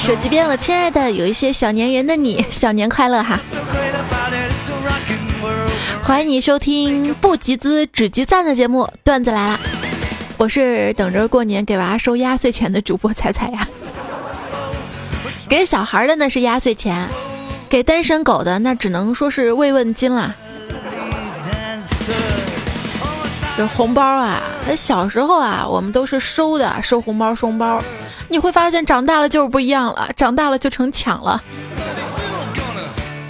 手机边，我亲爱的，有一些小年人的你，小年快乐哈！欢迎你收听不集资只集赞的节目，段子来了。我是等着过年给娃收压岁钱的主播彩彩呀。给小孩的那是压岁钱，给单身狗的那只能说是慰问金啦。这红包啊，那小时候啊，我们都是收的，收红包收红包。你会发现长大了就是不一样了，长大了就成抢了。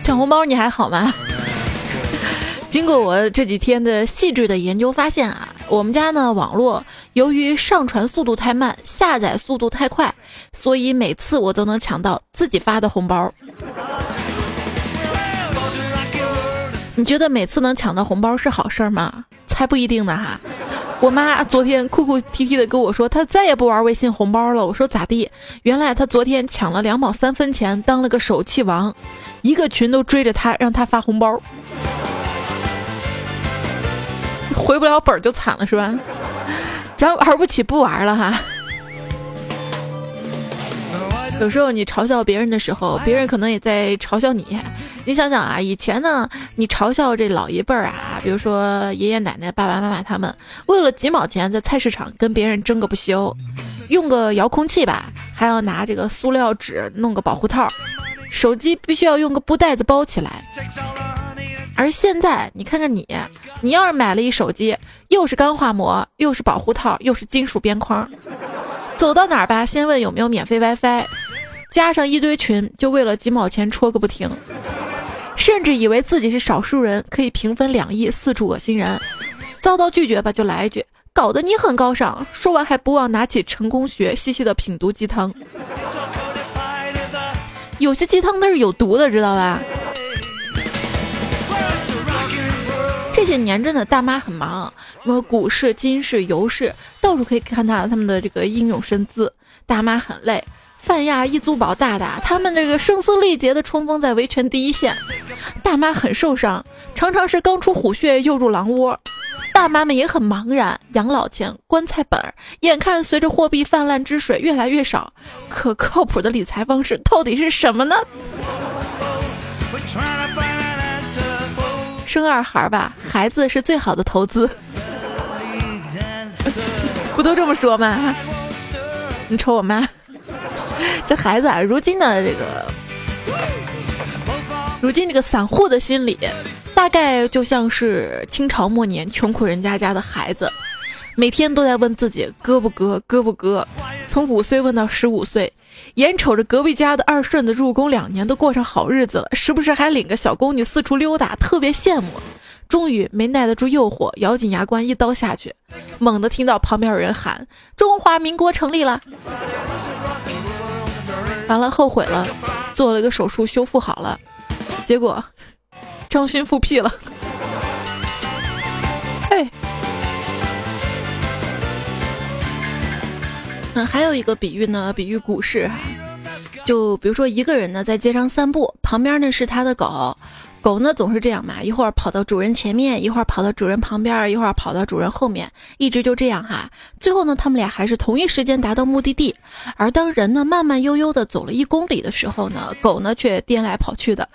抢红包你还好吗？经过我这几天的细致的研究，发现啊，我们家呢网络由于上传速度太慢，下载速度太快，所以每次我都能抢到自己发的红包。你觉得每次能抢到红包是好事吗？才不一定呢哈。我妈昨天哭哭啼啼的跟我说，她再也不玩微信红包了。我说咋地？原来她昨天抢了两毛三分钱，当了个手气王，一个群都追着她，让她发红包，回不了本就惨了是吧？咱玩不起，不玩了哈。有时候你嘲笑别人的时候，别人可能也在嘲笑你。你想想啊，以前呢，你嘲笑这老一辈儿啊，比如说爷爷奶奶、爸爸妈妈他们，为了几毛钱在菜市场跟别人争个不休，用个遥控器吧，还要拿这个塑料纸弄个保护套，手机必须要用个布袋子包起来。而现在，你看看你，你要是买了一手机，又是钢化膜，又是保护套，又是金属边框，走到哪儿吧，先问有没有免费 WiFi。加上一堆群，就为了几毛钱戳个不停，甚至以为自己是少数人，可以平分两亿，四处恶心人。遭到拒绝吧，就来一句，搞得你很高尚。说完还不忘拿起成功学，细细的品读鸡汤。有些鸡汤它是有毒的，知道吧？这些年真的大妈很忙，什么股市、金市、油市，到处可以看到他们的这个英勇身姿。大妈很累。泛亚、一租宝、大大，他们这个声嘶力竭的冲锋在维权第一线，大妈很受伤，常常是刚出虎穴又入狼窝。大妈们也很茫然，养老钱、棺材本儿，眼看随着货币泛滥之水越来越少，可靠谱的理财方式到底是什么呢？生二孩吧，孩子是最好的投资，不都这么说吗？你瞅我妈。这孩子啊，如今的这个，如今这个散户的心理，大概就像是清朝末年穷苦人家家的孩子，每天都在问自己割不割，割不割，从五岁问到十五岁，眼瞅着隔壁家的二顺子入宫两年都过上好日子了，时不时还领个小宫女四处溜达，特别羡慕。终于没耐得住诱惑，咬紧牙关一刀下去，猛地听到旁边有人喊：“中华民国成立了！”完了，后悔了，做了个手术修复好了，结果张勋复辟了。哎，嗯，还有一个比喻呢，比喻股市，就比如说一个人呢在街上散步，旁边呢是他的狗。狗呢总是这样嘛，一会儿跑到主人前面，一会儿跑到主人旁边，一会儿跑到主人后面，一直就这样哈。最后呢，他们俩还是同一时间达到目的地。而当人呢慢慢悠悠的走了一公里的时候呢，狗呢却颠来跑去的，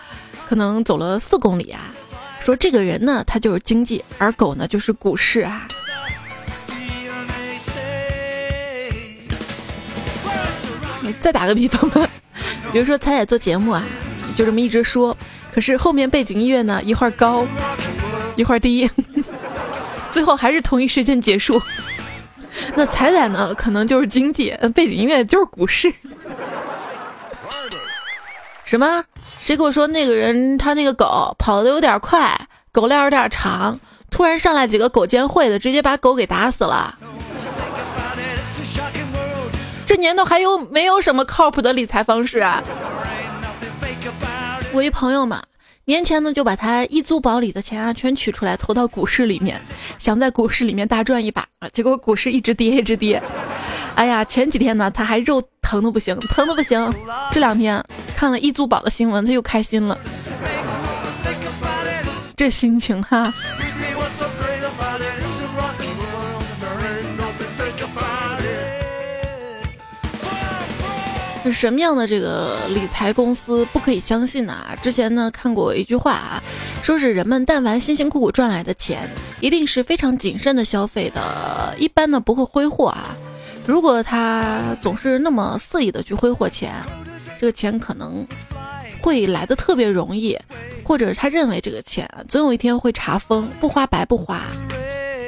可能走了四公里啊。说这个人呢，他就是经济，而狗呢就是股市啊。再打个比方吧，比如说彩彩做节目啊，就这么一直说。可是后面背景音乐呢，一会儿高，一会儿低，最后还是同一时间结束。那彩彩呢，可能就是经济，背景音乐就是股市。什么？谁跟我说那个人他那个狗跑的有点快，狗链有点长，突然上来几个狗监会的，直接把狗给打死了。这年头还有没有什么靠谱的理财方式啊？我一朋友嘛，年前呢就把他一租宝里的钱啊全取出来投到股市里面，想在股市里面大赚一把啊，结果股市一直跌一直跌。哎呀，前几天呢他还肉疼的不行，疼的不行。这两天看了一租宝的新闻，他又开心了。这心情哈。什么样的这个理财公司不可以相信呢？之前呢看过一句话啊，说是人们但凡辛辛苦苦赚来的钱，一定是非常谨慎的消费的，一般呢不会挥霍啊。如果他总是那么肆意的去挥霍钱，这个钱可能会来的特别容易，或者他认为这个钱总有一天会查封，不花白不花。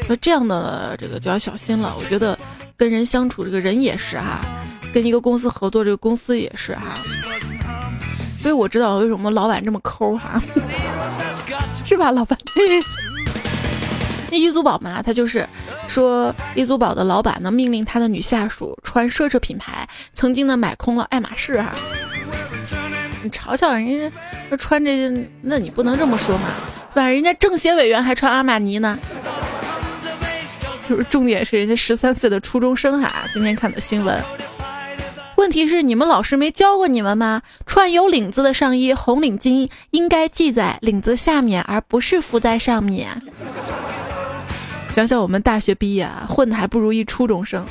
那这样的这个就要小心了。我觉得跟人相处，这个人也是哈，跟一个公司合作，这个公司也是哈。所以我知道为什么老板这么抠哈，是吧，老板？那易租宝嘛，他就是说，易租宝的老板呢命令他的女下属穿奢侈品牌，曾经呢买空了爱马仕哈。你嘲笑人家穿这些，那你不能这么说嘛，对吧？人家政协委员还穿阿玛尼呢。就是重点是人家十三岁的初中生哈，今天看的新闻。问题是你们老师没教过你们吗？穿有领子的上衣，红领巾应该系在领子下面，而不是敷在上面。想想我们大学毕业啊，混的还不如一初中生。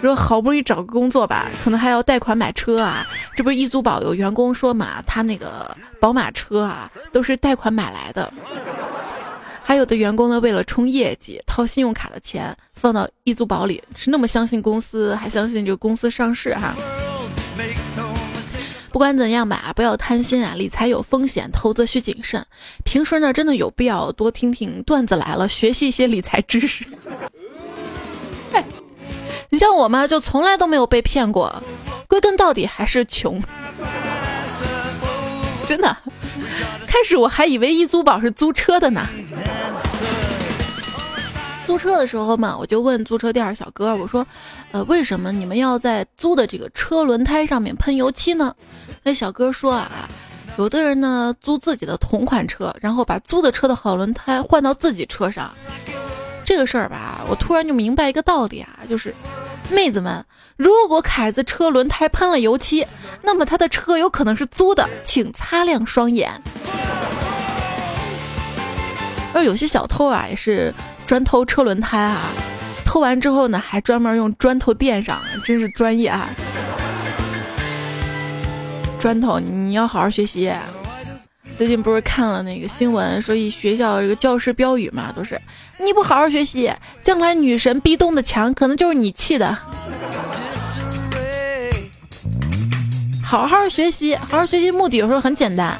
说好不容易找个工作吧，可能还要贷款买车啊。这不是易租宝有员工说嘛，他那个宝马车啊，都是贷款买来的。还有的员工呢，为了冲业绩，掏信用卡的钱放到易租宝里，是那么相信公司，还相信这个公司上市哈。不管怎样吧，不要贪心啊！理财有风险，投资需谨慎。平时呢，真的有必要多听听段子来了，学习一些理财知识。你像我嘛，就从来都没有被骗过，归根到底还是穷。真的，开始我还以为易租宝是租车的呢。租车的时候嘛，我就问租车店小哥，我说，呃，为什么你们要在租的这个车轮胎上面喷油漆呢？那小哥说啊，有的人呢租自己的同款车，然后把租的车的好轮胎换到自己车上。这个事儿吧，我突然就明白一个道理啊，就是，妹子们，如果凯子车轮胎喷了油漆，那么他的车有可能是租的，请擦亮双眼。而有些小偷啊，也是。专偷车轮胎啊！偷完之后呢，还专门用砖头垫上，真是专业啊！砖头，你要好好学习。最近不是看了那个新闻，说一学校这个教师标语嘛，都是你不好好学习，将来女神壁咚的墙可能就是你砌的。好好学习，好好学习，目的有时候很简单，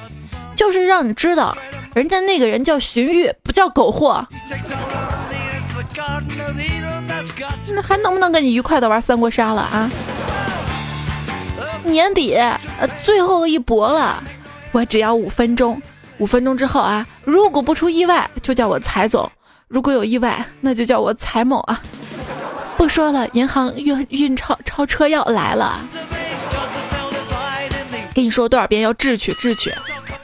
就是让你知道。人家那个人叫荀彧，不叫狗货。那还能不能跟你愉快的玩三国杀了啊？年底呃最后一搏了，我只要五分钟，五分钟之后啊，如果不出意外，就叫我财总；如果有意外，那就叫我财某啊。不说了，银行运运钞钞车要来了。跟你说多少遍要智取智取，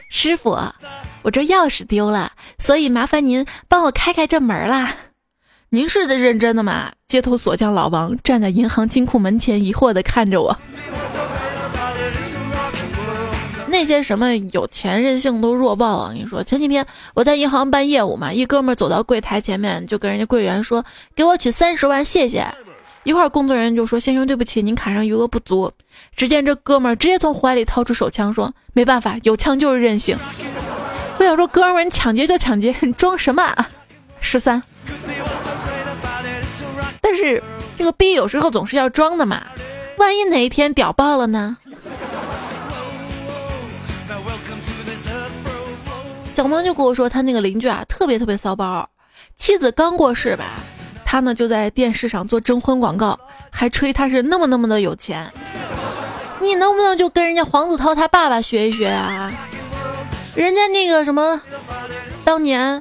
师傅。我这钥匙丢了，所以麻烦您帮我开开这门啦。您是在认真的吗？街头锁匠老王站在银行金库门前，疑惑地看着我。那些什么有钱任性都弱爆了。我跟你说，前几天我在银行办业务嘛，一哥们走到柜台前面，就跟人家柜员说：“给我取三十万，谢谢。”一会儿工作人员就说：“先生，对不起，您卡上余额不足。”只见这哥们儿直接从怀里掏出手枪，说：“没办法，有枪就是任性。”我想说，哥们儿，你抢劫就抢劫，你装什么？啊？十三。但是这个逼有时候总是要装的嘛，万一哪一天屌爆了呢？小萌就跟我说，他那个邻居啊，特别特别骚包，妻子刚过世吧，他呢就在电视上做征婚广告，还吹他是那么那么的有钱。你能不能就跟人家黄子韬他爸爸学一学啊？人家那个什么，当年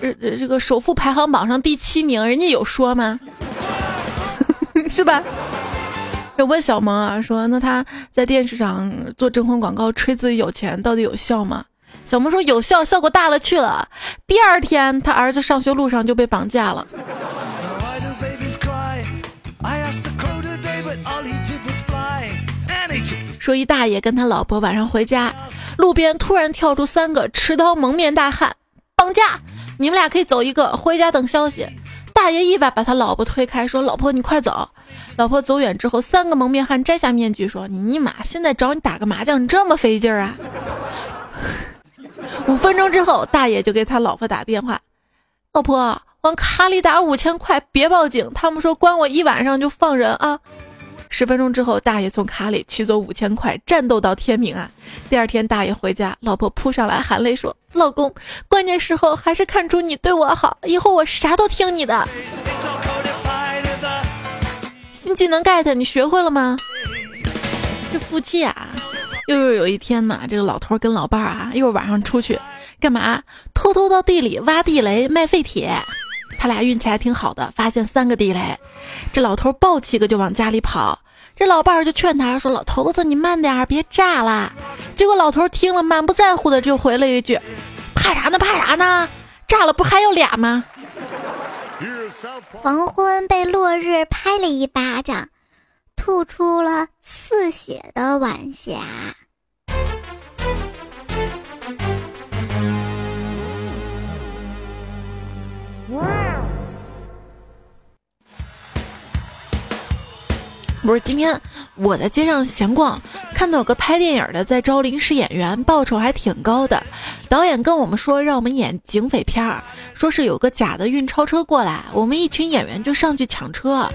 是这个首富排行榜上第七名，人家有说吗？是吧？有问小萌啊，说那他在电视上做征婚广告，吹自己有钱，到底有效吗？小萌说有效，效果大了去了。第二天，他儿子上学路上就被绑架了。说一大爷跟他老婆晚上回家。路边突然跳出三个持刀蒙面大汉，绑架！你们俩可以走一个，回家等消息。大爷一把把他老婆推开，说：“老婆，你快走。”老婆走远之后，三个蒙面汉摘下面具说：“尼玛，现在找你打个麻将这么费劲啊？” 五分钟之后，大爷就给他老婆打电话：“老婆，往卡里打五千块，别报警，他们说关我一晚上就放人啊。”十分钟之后，大爷从卡里取走五千块，战斗到天明啊！第二天，大爷回家，老婆扑上来含泪说：“老公，关键时候还是看出你对我好，以后我啥都听你的。”新技能 get 你学会了吗？这夫妻啊，又是有一天嘛，这个老头跟老伴儿啊，又晚上出去干嘛？偷偷到地里挖地雷卖废铁。他俩运气还挺好的，发现三个地雷。这老头抱起个就往家里跑，这老伴儿就劝他说：“老头子，你慢点儿，别炸了。”结果老头听了，满不在乎的就回了一句：“怕啥呢？怕啥呢？炸了不还有俩吗？”黄昏被落日拍了一巴掌，吐出了似血的晚霞。不是今天我在街上闲逛，看到有个拍电影的在招临时演员，报酬还挺高的。导演跟我们说让我们演警匪片儿，说是有个假的运钞车过来，我们一群演员就上去抢车。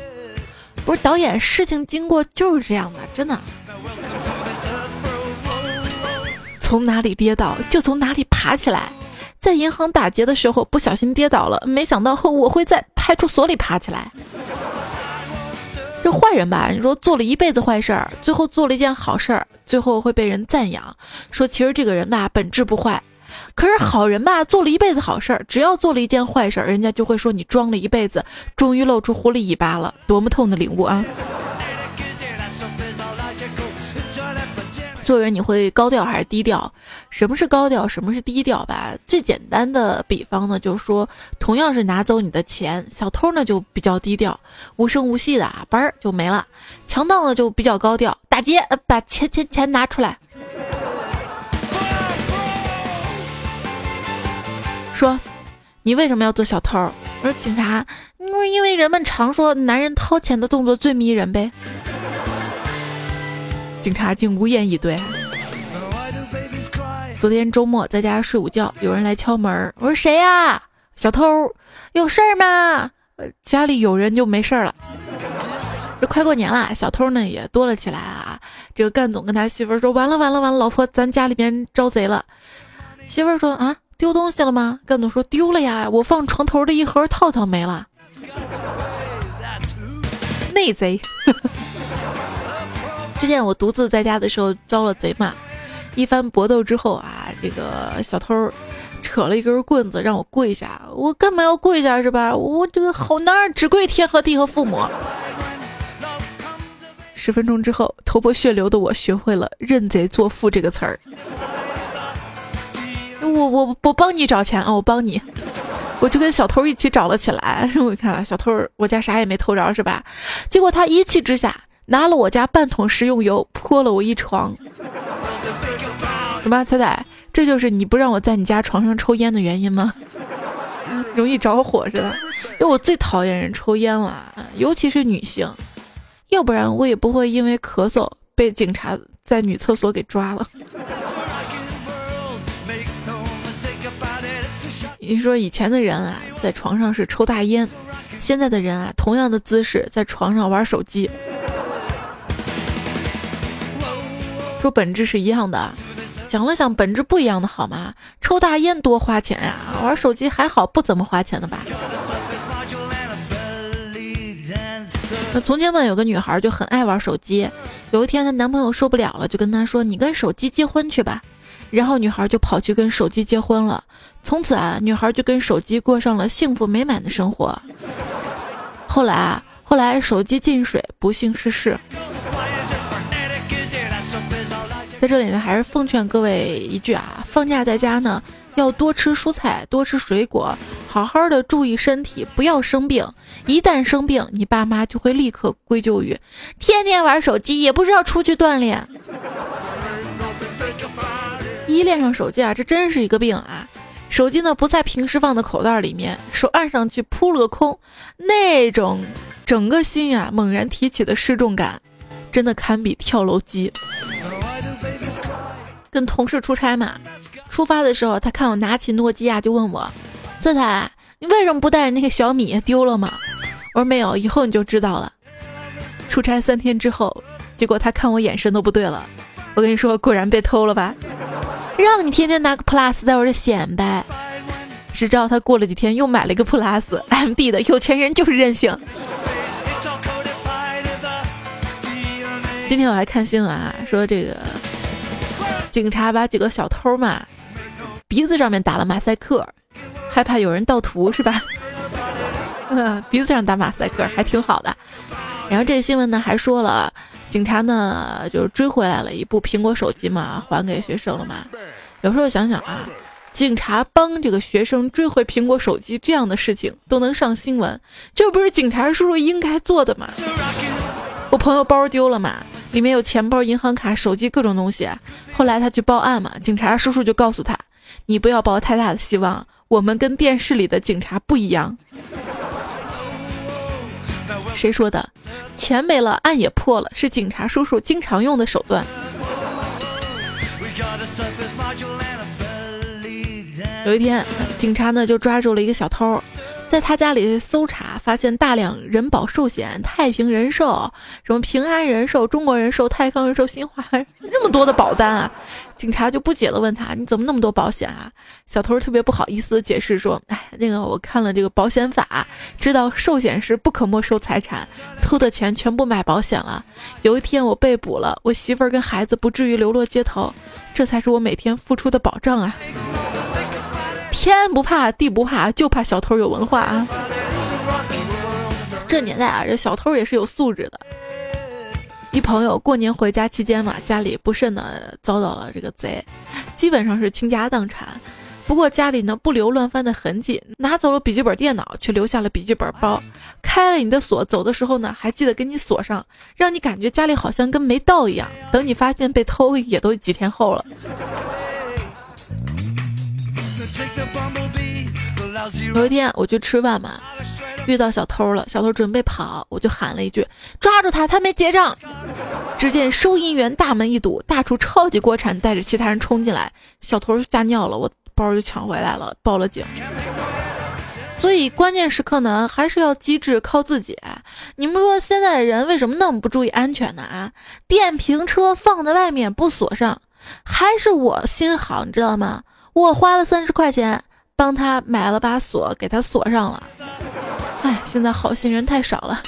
不是导演，事情经过就是这样的，真的。从哪里跌倒就从哪里爬起来。在银行打劫的时候不小心跌倒了，没想到我会在派出所里爬起来。这坏人吧，你说做了一辈子坏事儿，最后做了一件好事儿，最后会被人赞扬，说其实这个人吧本质不坏。可是好人吧，做了一辈子好事儿，只要做了一件坏事儿，人家就会说你装了一辈子，终于露出狐狸尾巴了，多么痛的领悟啊！做人你会高调还是低调？什么是高调？什么是低调吧？最简单的比方呢，就是说，同样是拿走你的钱，小偷呢就比较低调，无声无息的啊，嘣儿就没了；强盗呢就比较高调，打劫，把钱钱钱拿出来。说，你为什么要做小偷？我说警察，因为因为人们常说男人掏钱的动作最迷人呗。警察竟无言以对。昨天周末在家睡午觉，有人来敲门，我说谁呀？小偷，有事儿吗？家里有人就没事儿了。这快过年了，小偷呢也多了起来啊。这个干总跟他媳妇说：“完了完了完了，老婆，咱家里边招贼了。”媳妇说：“啊，丢东西了吗？”干总说：“丢了呀，我放床头的一盒套套没了。”内贼。之前我独自在家的时候遭了贼骂，一番搏斗之后啊，这个小偷扯了一根棍子让我跪下，我干嘛要跪下是吧？我这个好男儿只跪天和地和父母。十分钟之后，头破血流的我学会了“认贼作父”这个词儿。我我我帮你找钱啊！我帮你，我就跟小偷一起找了起来。我看小偷，我家啥也没偷着是吧？结果他一气之下。拿了我家半桶食用油泼了我一床，什么彩彩？这就是你不让我在你家床上抽烟的原因吗？容易着火是吧？因为我最讨厌人抽烟了，尤其是女性，要不然我也不会因为咳嗽被警察在女厕所给抓了。你说以前的人啊，在床上是抽大烟，现在的人啊，同样的姿势在床上玩手机。说本质是一样的，想了想，本质不一样的好吗？抽大烟多花钱呀，玩手机还好，不怎么花钱的吧？那从前嘛，有个女孩就很爱玩手机，有一天她男朋友受不了了，就跟她说：“你跟手机结婚去吧。”然后女孩就跑去跟手机结婚了，从此啊，女孩就跟手机过上了幸福美满的生活。后来啊，后来手机进水，不幸逝世。在这里呢，还是奉劝各位一句啊，放假在家呢，要多吃蔬菜，多吃水果，好好的注意身体，不要生病。一旦生病，你爸妈就会立刻归咎于天天玩手机，也不知道出去锻炼。依恋上手机啊，这真是一个病啊！手机呢不在平时放的口袋里面，手按上去扑了个空，那种整个心呀猛然提起的失重感，真的堪比跳楼机。跟同事出差嘛，出发的时候他看我拿起诺基亚就问我：“泽彩，你为什么不带那个小米？丢了吗？”我说：“没有，以后你就知道了。”出差三天之后，结果他看我眼神都不对了。我跟你说，果然被偷了吧？让你天天拿个 Plus 在我这显摆，谁知道他过了几天又买了一个 Plus，MD 的有钱人就是任性。今天我还看新闻啊，说这个警察把几个小偷嘛鼻子上面打了马赛克，害怕有人盗图是吧？鼻子上打马赛克还挺好的。然后这个新闻呢还说了。警察呢，就是追回来了一部苹果手机嘛，还给学生了嘛。有时候想想啊，警察帮这个学生追回苹果手机这样的事情都能上新闻，这不是警察叔叔应该做的吗？我朋友包丢了嘛，里面有钱包、银行卡、手机各种东西。后来他去报案嘛，警察叔叔就告诉他：“你不要抱太大的希望，我们跟电视里的警察不一样。”谁说的？钱没了，案也破了，是警察叔叔经常用的手段。有一天，警察呢就抓住了一个小偷。在他家里搜查，发现大量人保寿险、太平人寿、什么平安人寿、中国人寿、泰康人寿、新华，那么多的保单啊！警察就不解的问他：“你怎么那么多保险啊？”小偷特别不好意思解释说：“哎，那个我看了这个保险法，知道寿险是不可没收财产，偷的钱全部买保险了。有一天我被捕了，我媳妇儿跟孩子不至于流落街头，这才是我每天付出的保障啊！”天不怕地不怕，就怕小偷有文化啊！这年代啊，这小偷也是有素质的。一朋友过年回家期间嘛，家里不慎的遭到了这个贼，基本上是倾家荡产。不过家里呢不留乱翻的痕迹，拿走了笔记本电脑，却留下了笔记本包。开了你的锁，走的时候呢还记得给你锁上，让你感觉家里好像跟没到一样。等你发现被偷，也都几天后了。有一天我去吃饭嘛，遇到小偷了。小偷准备跑，我就喊了一句：“抓住他，他没结账。”只见收银员大门一堵，大厨超级锅铲带着其他人冲进来，小偷吓尿了，我包就抢回来了，报了警。所以关键时刻呢，还是要机智，靠自己。你们说现在的人为什么那么不注意安全呢？啊，电瓶车放在外面不锁上，还是我心好，你知道吗？我花了三十块钱。帮他买了把锁，给他锁上了。哎，现在好心人太少了。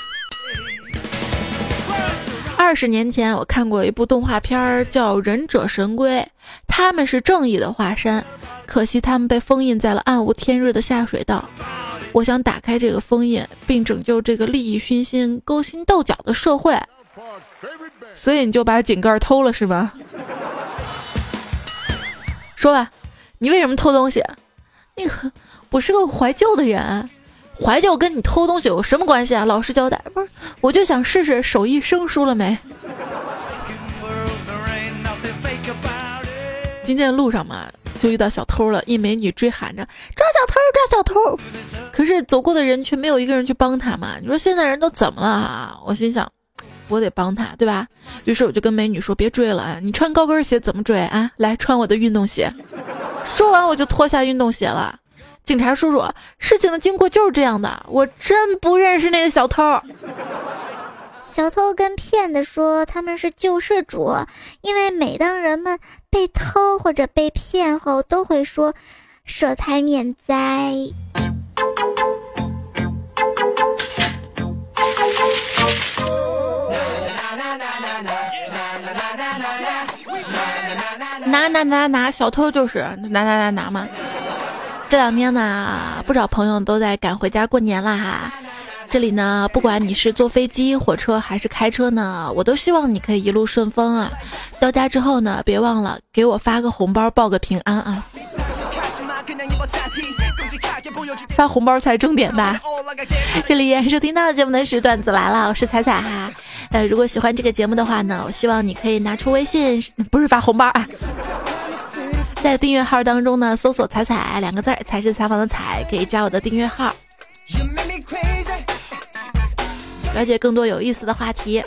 二十年前，我看过一部动画片儿叫《忍者神龟》，他们是正义的化身，可惜他们被封印在了暗无天日的下水道。我想打开这个封印，并拯救这个利益熏心、勾心斗角的社会。所以你就把井盖偷了是吧？说吧，你为什么偷东西？那个，我是个怀旧的人，怀旧跟你偷东西有什么关系啊？老实交代，不是，我就想试试手艺生疏了没。今天路上嘛，就遇到小偷了，一美女追喊着抓小偷，抓小偷，可是走过的人却没有一个人去帮他嘛。你说现在人都怎么了啊？我心想，我得帮他，对吧？于是我就跟美女说，别追了啊，你穿高跟鞋怎么追啊？来穿我的运动鞋。说完我就脱下运动鞋了。警察叔叔，事情的经过就是这样的，我真不认识那个小偷。小偷跟骗子说他们是救世主，因为每当人们被偷或者被骗后，都会说舍财免灾。拿拿拿拿，小偷就是拿拿拿拿嘛。这两天呢，不少朋友都在赶回家过年了哈。这里呢，不管你是坐飞机、火车还是开车呢，我都希望你可以一路顺风啊。到家之后呢，别忘了给我发个红包，报个平安啊。发红包才重点吧。这里是听到的节目的是段子来了，我是彩彩哈。呃，如果喜欢这个节目的话呢，我希望你可以拿出微信，不是发红包啊。在订阅号当中呢，搜索“彩彩”两个字儿，才是采访的彩，可以加我的订阅号，了解更多有意思的话题。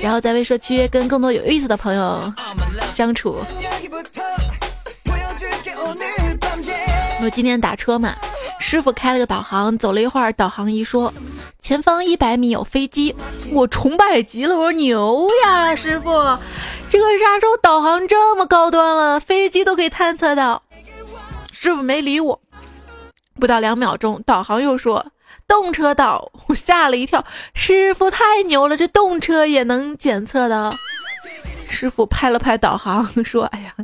然后在微社区跟更多有意思的朋友相处。我今天打车嘛，师傅开了个导航，走了一会儿，导航仪说前方一百米有飞机，我崇拜极了，我说牛呀，师傅，这个啥时候导航这么高端了，飞机都可以探测到。师傅没理我，不到两秒钟，导航又说。动车道，我吓了一跳。师傅太牛了，这动车也能检测的。师傅拍了拍导航，说：“哎呀，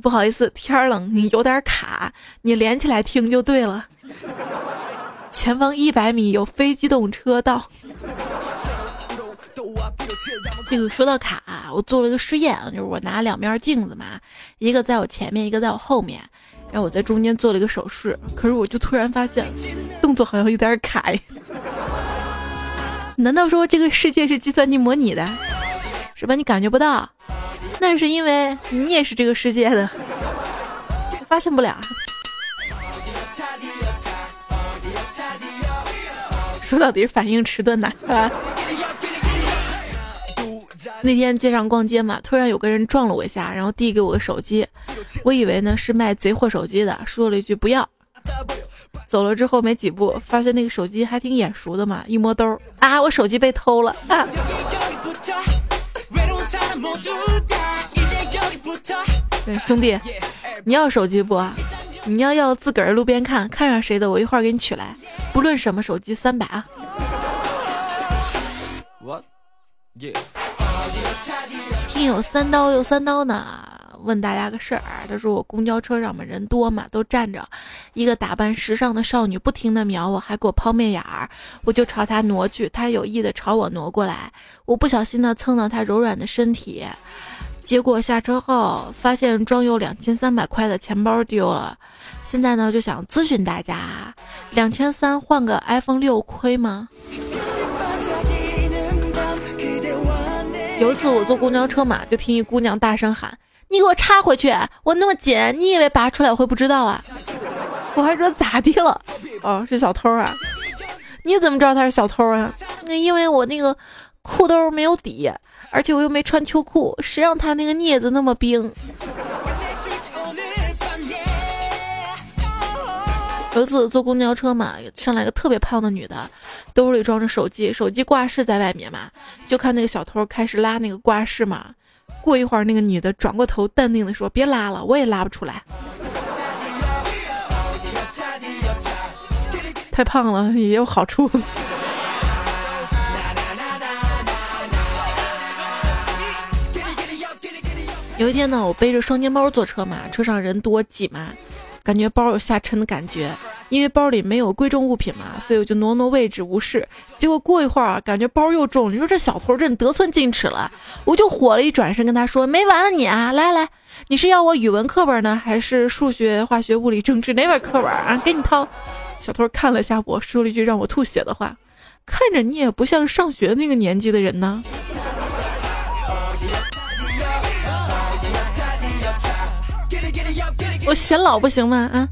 不好意思，天冷你有点卡，你连起来听就对了。前方一百米有非机动车道。”这个说到卡，我做了一个实验，就是我拿两面镜子嘛，一个在我前面，一个在我后面。然后我在中间做了一个手势，可是我就突然发现动作好像有点卡。难道说这个世界是计算机模拟的，是吧？你感觉不到，那是因为你也是这个世界的，发现不了。说到底是反应迟钝呐。那天街上逛街嘛，突然有个人撞了我一下，然后递给我个手机，我以为呢是卖贼货手机的，说了一句不要。走了之后没几步，发现那个手机还挺眼熟的嘛，一摸兜啊，我手机被偷了。对，兄弟，你要手机不？你要要自个儿路边看看上谁的，我一会儿给你取来，不论什么手机，三百啊。听友三刀又三刀呢，问大家个事儿。他说我公交车上面人多嘛，都站着，一个打扮时尚的少女不停的瞄我，还给我抛媚眼儿，我就朝她挪去，她有意的朝我挪过来，我不小心的蹭到她柔软的身体，结果下车后发现装有两千三百块的钱包丢了。现在呢就想咨询大家，两千三换个 iPhone 六亏吗？有一次我坐公交车嘛，就听一姑娘大声喊：“你给我插回去！我那么紧，你以为拔出来我会不知道啊？”我还说咋的了？哦，是小偷啊！你怎么知道他是小偷啊？那因为我那个裤兜没有底，而且我又没穿秋裤，谁让他那个镊子那么冰？有一次坐公交车嘛，上来个特别胖的女的，兜里装着手机，手机挂饰在外面嘛，就看那个小偷开始拉那个挂饰嘛。过一会儿，那个女的转过头，淡定的说：“别拉了，我也拉不出来，太胖了也有好处。”有一天呢，我背着双肩包坐车嘛，车上人多挤嘛。感觉包有下沉的感觉，因为包里没有贵重物品嘛，所以我就挪挪位置无视。结果过一会儿啊，感觉包又重。你说这小偷真得寸进尺了，我就火了，一转身跟他说：“没完了你啊！来来，你是要我语文课本呢，还是数学、化学、物理、政治哪本课本啊？给你掏。”小偷看了下我，说了一句让我吐血的话：“看着你也不像上学那个年纪的人呢。”我显老不行吗？啊，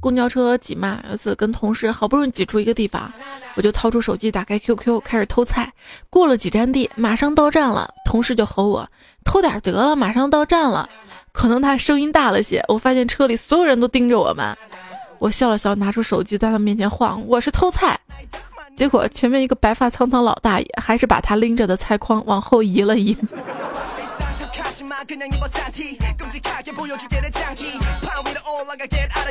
公交车挤嘛，有次跟同事好不容易挤出一个地方，我就掏出手机，打开 QQ，开始偷菜。过了几站地，马上到站了，同事就吼我：“偷点得了，马上到站了。”可能他声音大了些，我发现车里所有人都盯着我们。我笑了笑，拿出手机在他面前晃，我是偷菜。结果前面一个白发苍苍老大爷，还是把他拎着的菜筐往后移了移。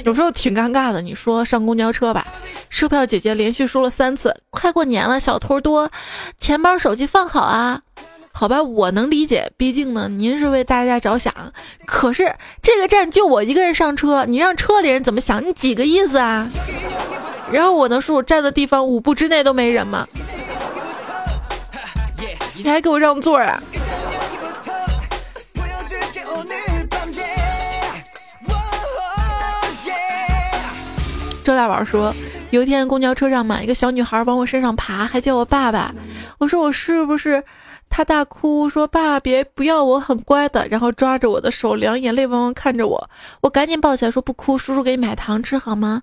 有时候挺尴尬的。你说上公交车吧，售票姐姐连续说了三次：“快过年了，小偷多，钱包、手机放好啊。”好吧，我能理解，毕竟呢，您是为大家着想。可是这个站就我一个人上车，你让车里人怎么想？你几个意思啊？然后我能说我站的地方五步之内都没人吗？你还给我让座啊？周大宝说，有一天公交车上嘛，一个小女孩往我身上爬，还叫我爸爸。我说我是不是她大哭说：“爸，别不要我，很乖的。”然后抓着我的手，两眼泪汪汪看着我。我赶紧抱起来说：“不哭，叔叔给你买糖吃好吗？”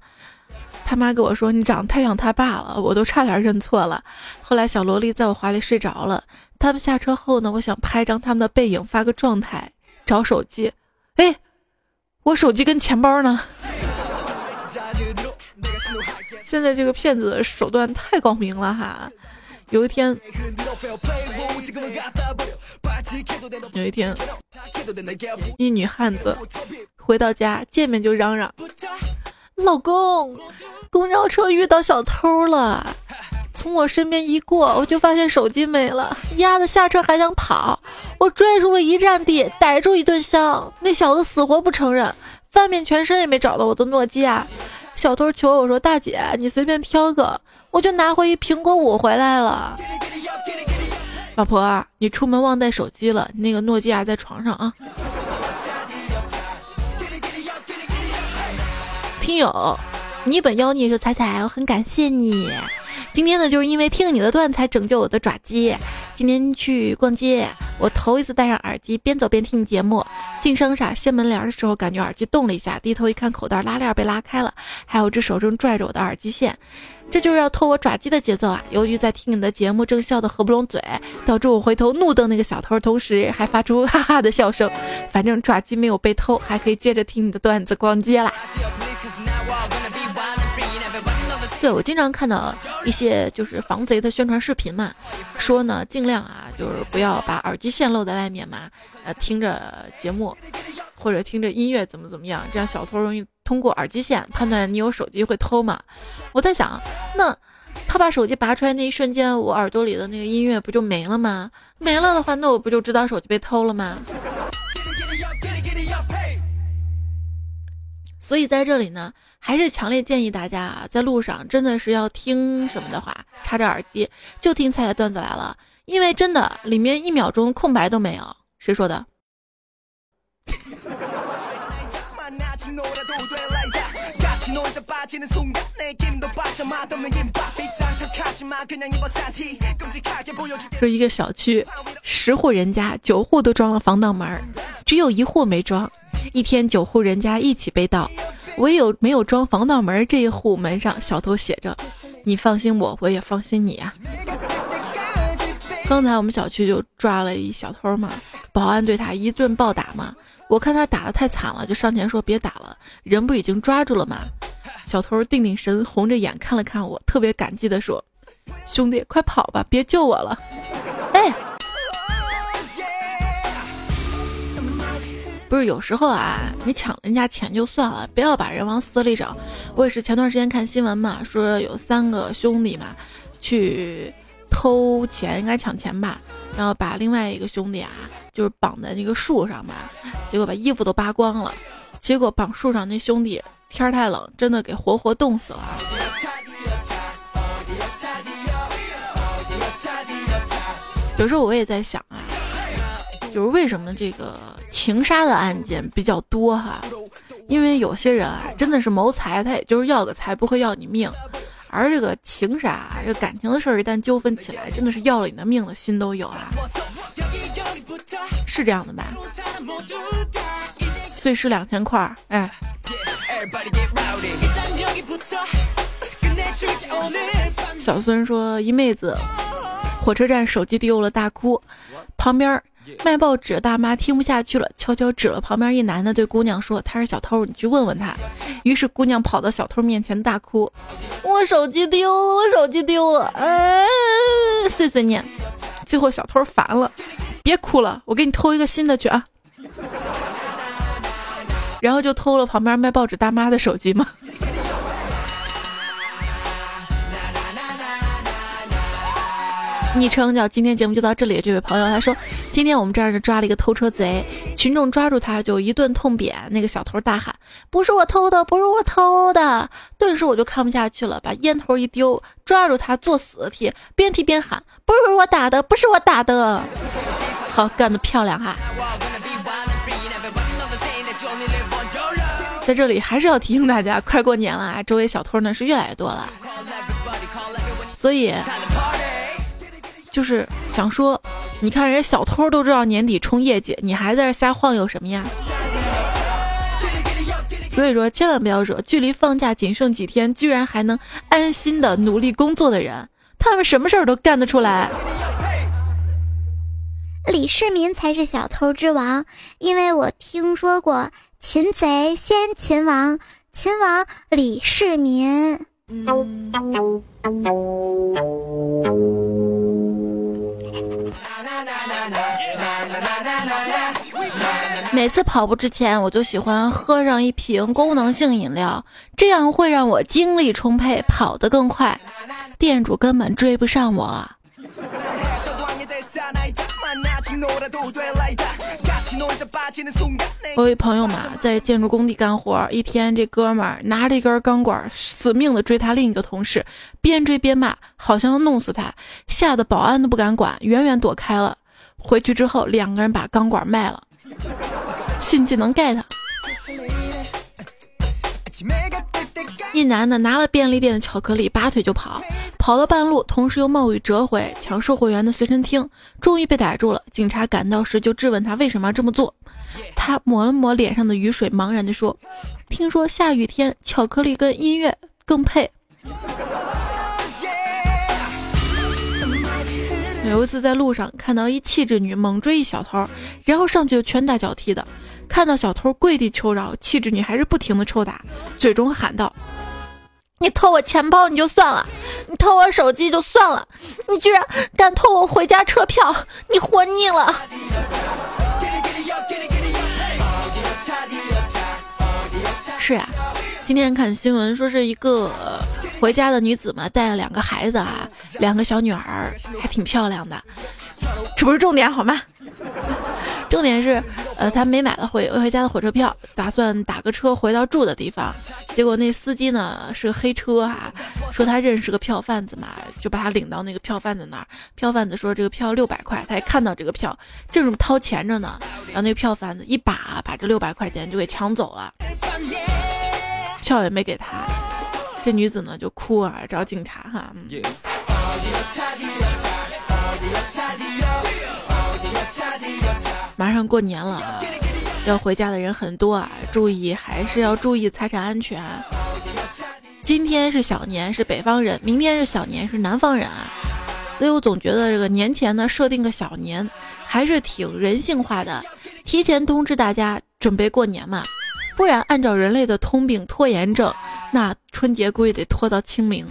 他妈跟我说：“你长得太像他爸了。”我都差点认错了。后来小萝莉在我怀里睡着了。他们下车后呢，我想拍张他们的背影发个状态，找手机。哎，我手机跟钱包呢？现在这个骗子手段太高明了哈。有一天，有一天，一女汉子回到家，见面就嚷嚷：“老公，公交车遇到小偷了！”从我身边一过，我就发现手机没了，丫的下车还想跑，我追出了一站地，逮住一顿削。那小子死活不承认，翻遍全身也没找到我的诺基亚。小偷求我说：“大姐，你随便挑个。”我就拿回一苹果五回来了，老婆，你出门忘带手机了，那个诺基亚在床上啊。听友，你本妖孽说彩彩，我很感谢你。今天呢，就是因为听了你的段才拯救我的爪机。今天去逛街，我头一次戴上耳机，边走边听你节目。进商场掀门帘的时候，感觉耳机动了一下，低头一看，口袋拉链被拉开了，还有只手正拽着我的耳机线，这就是要偷我爪机的节奏啊！由于在听你的节目，正笑得合不拢嘴，导致我回头怒瞪那个小偷，同时还发出哈哈的笑声。反正爪机没有被偷，还可以接着听你的段子逛街啦。对，我经常看到一些就是防贼的宣传视频嘛，说呢尽量啊，就是不要把耳机线露在外面嘛，呃，听着节目或者听着音乐怎么怎么样，这样小偷容易通过耳机线判断你有手机会偷嘛。我在想，那他把手机拔出来那一瞬间，我耳朵里的那个音乐不就没了吗？没了的话，那我不就知道手机被偷了吗？所以在这里呢，还是强烈建议大家啊，在路上真的是要听什么的话，插着耳机就听菜菜段子来了，因为真的里面一秒钟空白都没有。谁说的？说一个小区十户人家，九户都装了防盗门，只有一户没装。一天九户人家一起被盗，唯有没有装防盗门这一户门上小偷写着：“你放心我，我也放心你啊。”刚才我们小区就抓了一小偷嘛，保安对他一顿暴打嘛，我看他打的太惨了，就上前说别打了，人不已经抓住了吗？小偷定定神，红着眼看了看我，特别感激的说：“兄弟，快跑吧，别救我了。”哎。不是有时候啊，你抢人家钱就算了，不要把人往死里整。我也是前段时间看新闻嘛，说有三个兄弟嘛，去偷钱，应该抢钱吧，然后把另外一个兄弟啊，就是绑在那个树上吧，结果把衣服都扒光了，结果绑树上那兄弟天儿太冷，真的给活活冻死了。有时候我也在想啊。就是为什么这个情杀的案件比较多哈？因为有些人啊，真的是谋财，他也就是要个财，不会要你命；而这个情杀，这感情的事儿一旦纠纷起来，真的是要了你的命的心都有啊，是这样的吧？碎尸两千块，哎。小孙说，一妹子火车站手机丢了，大哭，旁边。卖报纸的大妈听不下去了，悄悄指了旁边一男的，对姑娘说：“他是小偷，你去问问他。”于是姑娘跑到小偷面前大哭：“我手机丢了，我手机丢了！”哎，碎碎念。最后小偷烦了：“别哭了，我给你偷一个新的去啊！”然后就偷了旁边卖报纸大妈的手机嘛。昵称叫今天节目就到这里，这位朋友他说，今天我们这儿抓了一个偷车贼，群众抓住他就一顿痛扁，那个小偷大喊不是我偷的，不是我偷的，顿时我就看不下去了，把烟头一丢，抓住他作死踢，边踢边喊不是我打的，不是我打的，好干得漂亮哈！在这里还是要提醒大家，快过年了啊，周围小偷呢是越来越多了，所以。就是想说，你看人家小偷都知道年底冲业绩，你还在这瞎晃悠什么呀？所以说，千万不要惹距离放假仅剩几天，居然还能安心的努力工作的人。他们什么事儿都干得出来。李世民才是小偷之王，因为我听说过擒贼先擒王，秦王李世民。每次跑步之前，我就喜欢喝上一瓶功能性饮料，这样会让我精力充沛，跑得更快。店主根本追不上我。我一朋友嘛，在建筑工地干活，一天这哥们儿拿着一根钢管，死命的追他另一个同事，边追边骂，好像要弄死他，吓得保安都不敢管，远远躲开了。回去之后，两个人把钢管卖了，新技能 get。一男的拿了便利店的巧克力，拔腿就跑，跑到半路，同时又冒雨折回抢售货员的随身听，终于被逮住了。警察赶到时就质问他为什么要这么做，他抹了抹脸上的雨水，茫然地说：“听说下雨天巧克力跟音乐更配。”有一次在路上看到一气质女猛追一小偷，然后上去就拳打脚踢的。看到小偷跪地求饶，气质女还是不停的抽打，最终喊道：“你偷我钱包你就算了，你偷我手机就算了，你居然敢偷我回家车票，你活腻了！”是啊，今天看新闻说是一个。回家的女子嘛，带了两个孩子啊，两个小女儿，还挺漂亮的。这不是重点好吗？重点是，呃，他没买了回回家的火车票，打算打个车回到住的地方。结果那司机呢是个黑车哈，说他认识个票贩子嘛，就把他领到那个票贩子那儿。票贩子说这个票六百块，他还看到这个票，正掏钱着呢。然后那个票贩子一把把这六百块钱就给抢走了，票也没给他。这女子呢就哭啊，找警察哈。马上过年了啊，要回家的人很多啊，注意还是要注意财产安全。今天是小年，是北方人；明天是小年，是南方人啊。所以我总觉得这个年前呢设定个小年还是挺人性化的，提前通知大家准备过年嘛。不然，按照人类的通病拖延症，那春节估计得拖到清明。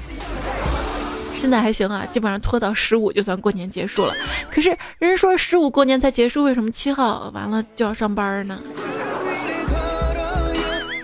现在还行啊，基本上拖到十五就算过年结束了。可是人说十五过年才结束，为什么七号完了就要上班呢？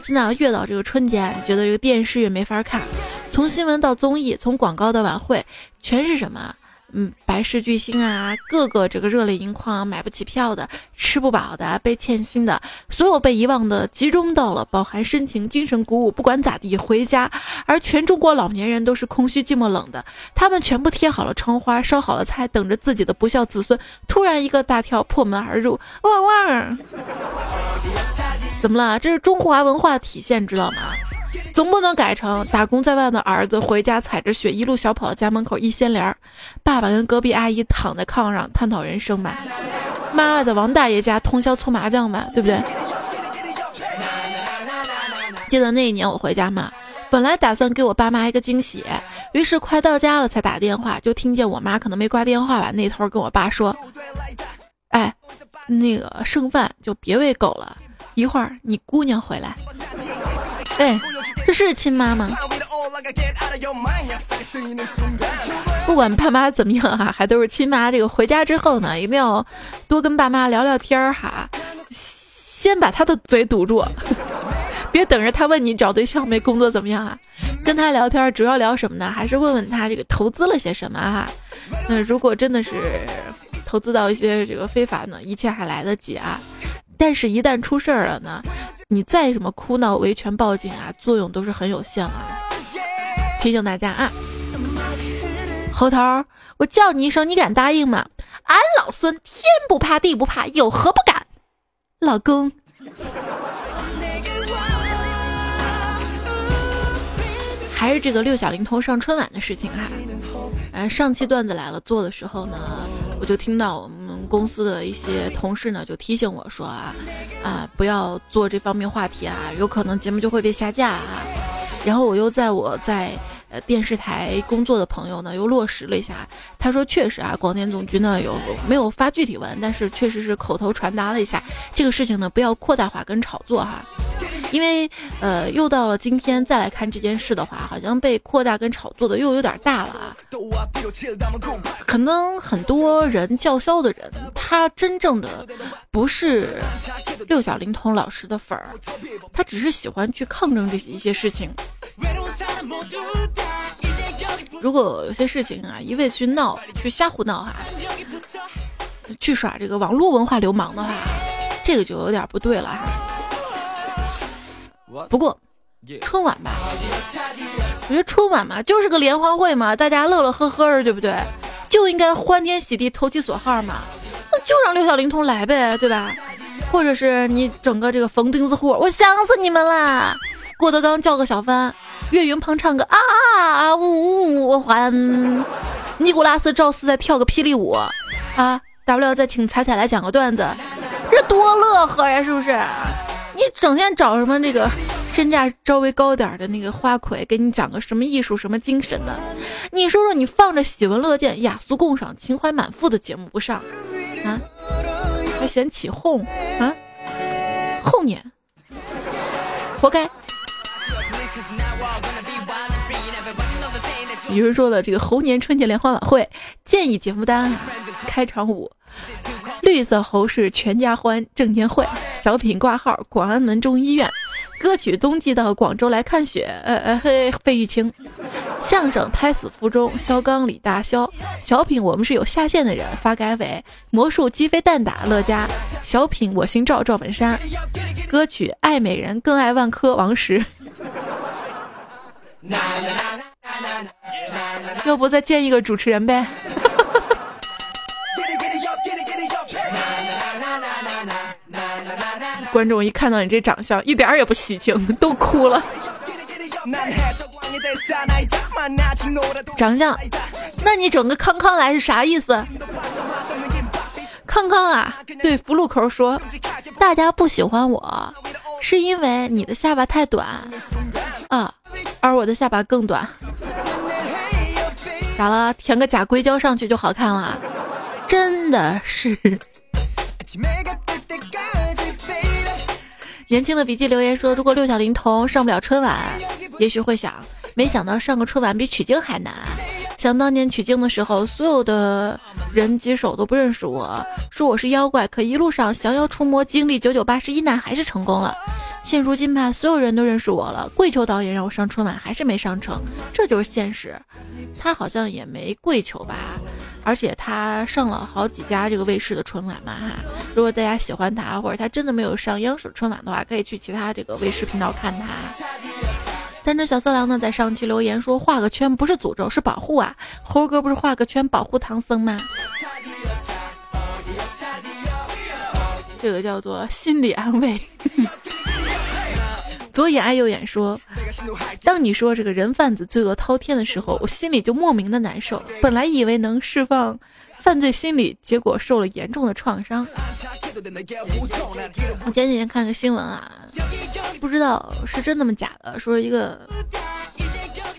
现在越到这个春节，你觉得这个电视也没法看，从新闻到综艺，从广告到晚会，全是什么？嗯，白事巨星啊，个个这个热泪盈眶，买不起票的，吃不饱的，被欠薪的，所有被遗忘的，集中到了饱含深情、精神鼓舞，不管咋地回家。而全中国老年人都是空虚、寂寞、冷的，他们全部贴好了窗花，烧好了菜，等着自己的不孝子孙突然一个大跳破门而入，汪汪！怎么了？这是中华文化体现，知道吗？总不能改成打工在外的儿子回家踩着雪一路小跑到家门口一掀帘儿，爸爸跟隔壁阿姨躺在炕上探讨人生吧，妈妈在王大爷家通宵搓麻将吧，对不对？记得那一年我回家嘛，本来打算给我爸妈一个惊喜，于是快到家了才打电话，就听见我妈可能没挂电话吧，那头跟我爸说：“哎，那个剩饭就别喂狗了，一会儿你姑娘回来。”哎，这是亲妈吗？不管爸妈怎么样哈，还都是亲妈。这个回家之后呢，一定要多跟爸妈聊聊天儿哈，先把他的嘴堵住，别等着他问你找对象没，工作怎么样啊？跟他聊天主要聊什么呢？还是问问他这个投资了些什么哈？那如果真的是投资到一些这个非法呢，一切还来得及啊。但是，一旦出事儿了呢？你再什么哭闹、维权、报警啊，作用都是很有限啊！提醒大家啊，猴头，我叫你一声，你敢答应吗？俺老孙天不怕地不怕，有何不敢？老公，还是这个六小龄童上春晚的事情哈。嗯，上期段子来了做的时候呢，我就听到我们公司的一些同事呢就提醒我说啊啊不要做这方面话题啊，有可能节目就会被下架啊。然后我又在我在。呃，电视台工作的朋友呢，又落实了一下。他说，确实啊，广电总局呢有没有发具体文，但是确实是口头传达了一下这个事情呢，不要扩大化跟炒作哈。因为呃，又到了今天再来看这件事的话，好像被扩大跟炒作的又有点大了啊。可能很多人叫嚣的人，他真正的不是六小龄童老师的粉儿，他只是喜欢去抗争这些一些事情。如果有些事情啊，一味去闹、去瞎胡闹哈，去耍这个网络文化流氓的话，这个就有点不对了哈。不过春晚吧，我觉得春晚嘛就是个联欢会嘛，大家乐乐呵呵的，对不对？就应该欢天喜地、投其所好嘛，那就让六小龄童来呗，对吧？或者是你整个这个缝钉子户，我想死你们啦！郭德纲叫个小番，岳云鹏唱个啊呜呜呜还，尼古拉斯赵四再跳个霹雳舞，啊，大不了再请彩彩来讲个段子，这多乐呵呀，是不是？你整天找什么这个身价稍微高点的那个花魁，给你讲个什么艺术什么精神的？你说说，你放着喜闻乐见、雅俗共赏、情怀满腹的节目不上，啊，还嫌起哄啊？后年，活该。有人说了，这个猴年春节联欢晚会建议节目单开场舞：绿色猴是全家欢，证监会小品挂号广安门中医院，歌曲冬季到广州来看雪，呃呃嘿费玉清，相声胎死腹中肖钢李大霄，小品我们是有下线的人发改委，魔术鸡飞蛋打乐嘉，小品我姓赵赵本山，歌曲爱美人更爱万科王石。要不再建一个主持人呗？观众一看到你这长相，一点儿也不喜庆，都哭了。长相？那你整个康康来是啥意思？康康啊，对福禄口说，大家不喜欢我，是因为你的下巴太短啊。而我的下巴更短，咋了？填个假硅胶上去就好看了？真的是。年轻的笔记留言说：“如果六小龄童上不了春晚，也许会想，没想到上个春晚比取经还难。想当年取经的时候，所有的人机手都不认识我，说我是妖怪，可一路上降妖除魔，经历九九八十一难，还是成功了。”现如今吧，所有人都认识我了。跪求导演让我上春晚，还是没上成，这就是现实。他好像也没跪求吧，而且他上了好几家这个卫视的春晚嘛哈。如果大家喜欢他，或者他真的没有上央视春晚的话，可以去其他这个卫视频道看他。单车小色狼呢，在上期留言说画个圈不是诅咒，是保护啊。猴哥不是画个圈保护唐僧吗？这个叫做心理安慰。左眼爱右眼说：“当你说这个人贩子罪恶滔天的时候，我心里就莫名的难受。本来以为能释放犯罪心理，结果受了严重的创伤。”我前几天看个新闻啊，不知道是真的吗假的，说一个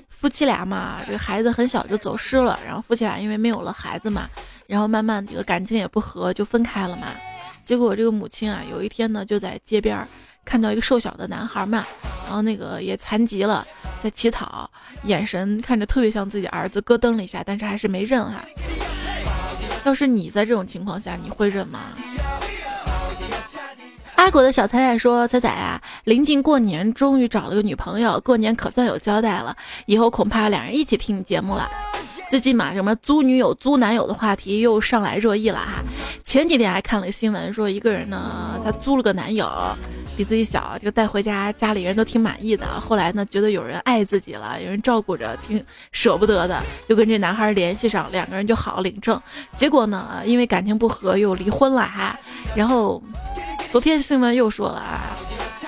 夫妻俩嘛，这个孩子很小就走失了，然后夫妻俩因为没有了孩子嘛，然后慢慢这个感情也不和，就分开了嘛。结果这个母亲啊，有一天呢，就在街边。看到一个瘦小的男孩嘛，然后那个也残疾了，在乞讨，眼神看着特别像自己儿子，咯噔了一下，但是还是没认哈。要是你在这种情况下，你会认吗？阿果的小彩彩说：“彩彩啊，临近过年，终于找了个女朋友，过年可算有交代了，以后恐怕两人一起听你节目了。”最近嘛，什么租女友、租男友的话题又上来热议了哈。前几天还看了个新闻，说一个人呢，他租了个男友，比自己小，就带回家，家里人都挺满意的。后来呢，觉得有人爱自己了，有人照顾着，挺舍不得的，就跟这男孩联系上，两个人就好领证。结果呢，因为感情不和又离婚了哈。然后昨天新闻又说了啊，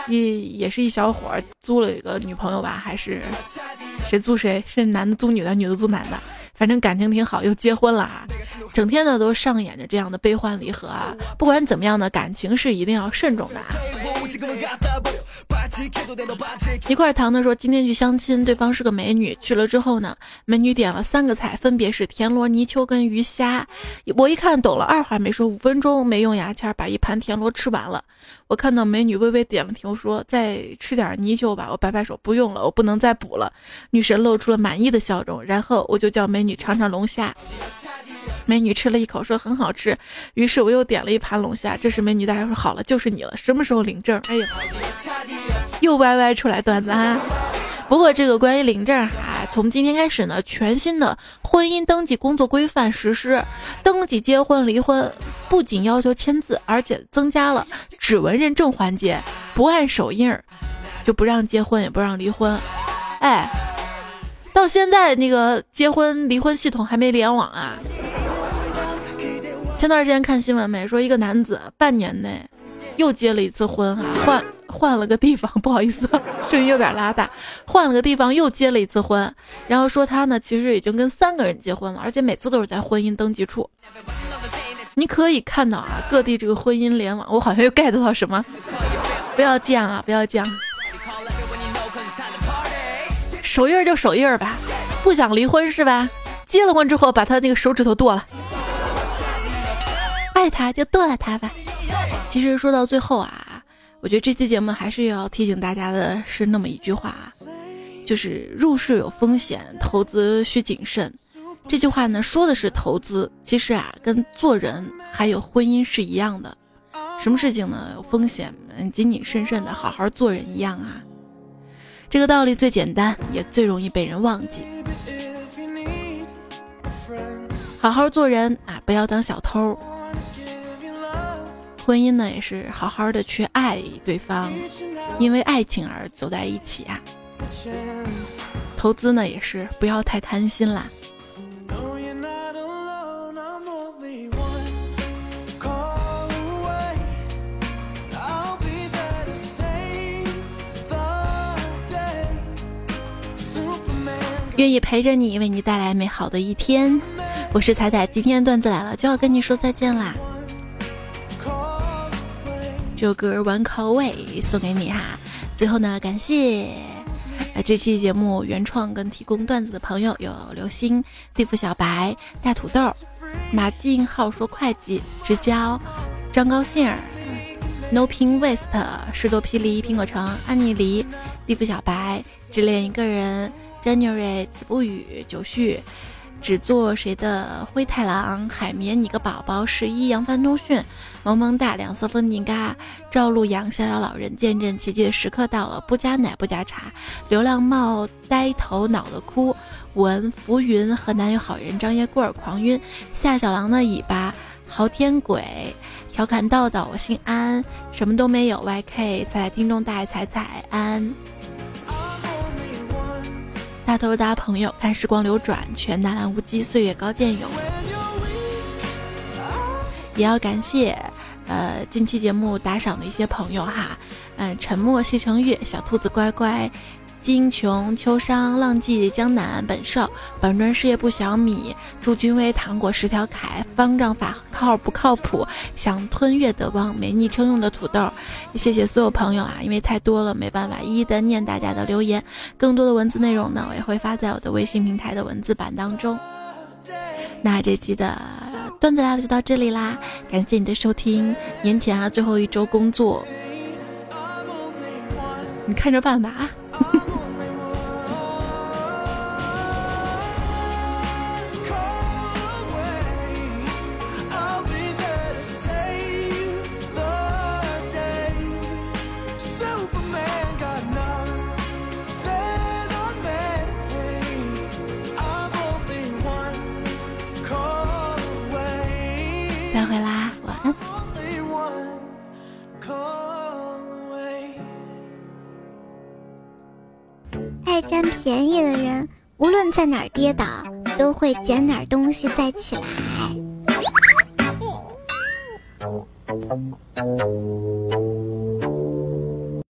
一也是一小伙租了一个女朋友吧，还是谁租谁？是男的租女的，女的租男的。反正感情挺好，又结婚了啊，整天呢都上演着这样的悲欢离合啊。不管怎么样呢，感情是一定要慎重的啊。一块糖的说，今天去相亲，对方是个美女。去了之后呢，美女点了三个菜，分别是田螺、泥鳅跟鱼虾。我一看懂了，二话没说，五分钟没用牙签把一盘田螺吃完了。我看到美女微微点了头，说再吃点泥鳅吧。我摆摆手，不用了，我不能再补了。女神露出了满意的笑容，然后我就叫美女尝尝龙虾。美女吃了一口，说很好吃。于是我又点了一盘龙虾。这时美女大家说好了，就是你了，什么时候领证？哎呀，又歪歪出来段子啊！不过这个关于领证啊，从今天开始呢，全新的婚姻登记工作规范实施。登记结婚离婚不仅要求签字，而且增加了指纹认证环节，不按手印儿就不让结婚，也不让离婚。哎，到现在那个结婚离婚系统还没联网啊！前段时间看新闻没？说一个男子半年内又结了一次婚啊，换换了个地方，不好意思，声音有点拉大，换了个地方又结了一次婚，然后说他呢其实已经跟三个人结婚了，而且每次都是在婚姻登记处。你可以看到啊，各地这个婚姻联网，我好像又 get 到什么？不要这样啊，不要这样，手印就手印吧，不想离婚是吧？结了婚之后把他那个手指头剁了。爱他就剁了他吧。其实说到最后啊，我觉得这期节目还是要提醒大家的是那么一句话，就是入市有风险，投资需谨慎。这句话呢说的是投资，其实啊跟做人还有婚姻是一样的。什么事情呢有风险，嗯谨谨慎慎的好好做人一样啊。这个道理最简单，也最容易被人忘记。好好做人啊，不要当小偷。婚姻呢，也是好好的去爱对方，因为爱情而走在一起啊。投资呢，也是不要太贪心啦。愿意陪着你，为你带来美好的一天。我是彩彩，今天段子来了，就要跟你说再见啦。这首歌《One Call Away》送给你哈。最后呢，感谢呃这期节目原创跟提供段子的朋友有刘星、地府小白、大土豆、马静浩说会计、直交、张高兴、No Pin West、士多霹雳、苹果城、安妮梨、地府小白、只恋一个人、January、子不语、九旭。只做谁的灰太狼？海绵，你个宝宝！十一，扬帆通讯，萌萌哒，两色风景嘎，赵露阳，逍遥老人，见证奇迹的时刻到了，不加奶不加茶，流浪帽，呆头脑的哭，文浮云，河南有好人，张叶棍儿，狂晕，夏小狼的尾巴，嚎天鬼，调侃道道，我姓安，什么都没有，YK，在听众大爱彩彩安。大头大朋友，看时光流转，全纳兰无羁，岁月高渐勇。也要感谢，呃，近期节目打赏的一些朋友哈，嗯，沉默西城月，小兔子乖乖。金琼、秋商、浪迹、江南、本少、本专事业部小米、祝君威、糖果十条凯、方丈法靠不靠谱？想吞月德旺、没昵称用的土豆，谢谢所有朋友啊！因为太多了，没办法一一的念大家的留言。更多的文字内容呢，我也会发在我的微信平台的文字版当中。那这期的段子来了就到这里啦，感谢你的收听。年前啊，最后一周工作，你看着办吧啊！占便宜的人，无论在哪儿跌倒，都会捡点东西再起来。